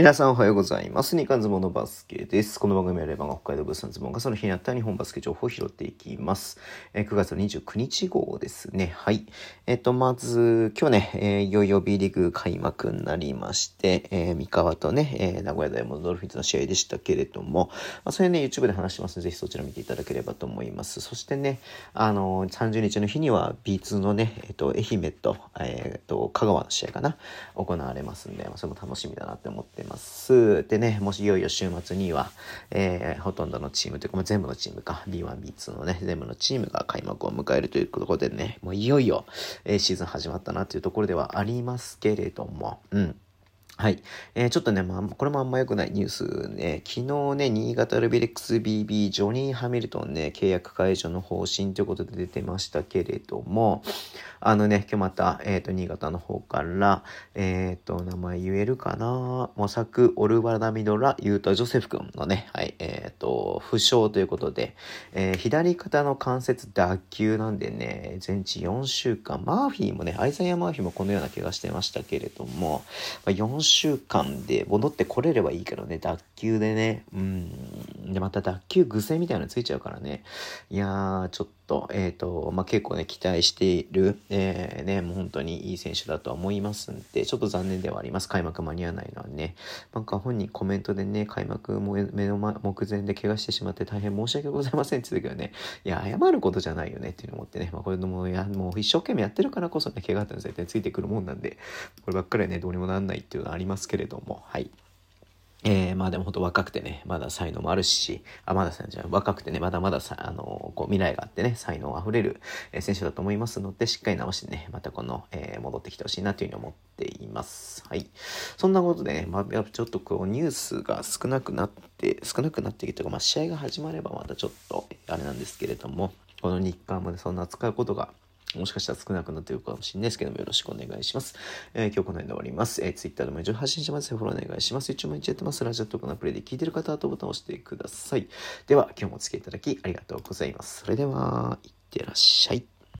皆さんおはようございます。日刊ズボンのバスケです。この番組はレバンが北海道物産ズボンがその日にあった日本バスケ情報を拾っていきます。え9月29日号ですね。はい。えっ、と、まず、今日ね、えーいよいよ B リーグ開幕になりまして、えー三河とね、えー名古屋ダイヤモンドドルフィンズの試合でしたけれども、まあ、それね、YouTube で話してますので、ぜひそちら見ていただければと思います。そしてね、あのー30日の日には B2 のね、えっ、と、愛媛と、えっ、と、香川の試合かな、行われますんで、まあ、それも楽しみだなって思ってます。でね、もしいよいよ週末には、えーほとんどのチームというか、まあ、全部のチームか、B1、B2 のね、全部のチームが開幕を迎えるということでね、もういよいよ、えーシーズン始まったなというところではありますけれども、うん。はい。えーちょっとね、まあ、これもあんま良くないニュースね、昨日ね、新潟ルビレックス BB、ジョニー・ハミルトンね、契約解除の方針ということで出てましたけれども、あのね、今日また、えっ、と、新潟の方から、えっ、と、名前言えるかな？モサク・オルバダミドラ・ユータ・ジョセフ君のね、はい、えっ、と、負傷ということで、え左肩の関節脱臼なんでね、全治4週間、マーフィーもね、アイザイア・マーフィーもこのような怪我してましたけれども、まあ、4週間で戻ってこれればいいけどね、脱臼でね、うん、で、また脱臼癖みたいなのついちゃうからね、いやー、ちょっと、えっ、と、まあ、結構ね、期待している、えーね、もう本当にいい選手だとは思いますんで、ちょっと残念ではあります。開幕間に合わないのはね。なんか本人コメントでね、開幕も目の前目前で怪我してしまって大変申し訳ございませんって言ってたけどね、いや、謝ることじゃないよねっていうのを思ってね、まあ、これもや、もう一生懸命やってるからこそね、怪我っての絶対ついてくるもんなんで、こればっかりね、どうにもなんないっていうのはありますけれども、はい。えー、まあでも本当若くてね、まだ才能もあるし、あ、まださんじゃない若くてね、まだまださ、あのこう未来があってね、才能あふれる、選手だと思いますので、しっかり直してね、またこの、えー戻ってきてほしいなというふうに思っています。はい。そんなことでね、まあ、やっぱちょっとこうニュースが少なくなって、少なくなってきて、まあ試合が始まればまたちょっと、あれなんですけれども、この日韓もね、そんな扱うことがもしかしたら少なくなっているかもしれないですけども、よろしくお願いします。えー今日この辺で終わります。えー、Twitter でも一応発信します。フォローお願いします。一応毎日やってます。ラジオトークのプレイで聞いてる方はとボタンを押してください。では、今日もお付き合いいただきありがとうございます。それでは、いってらっしゃい。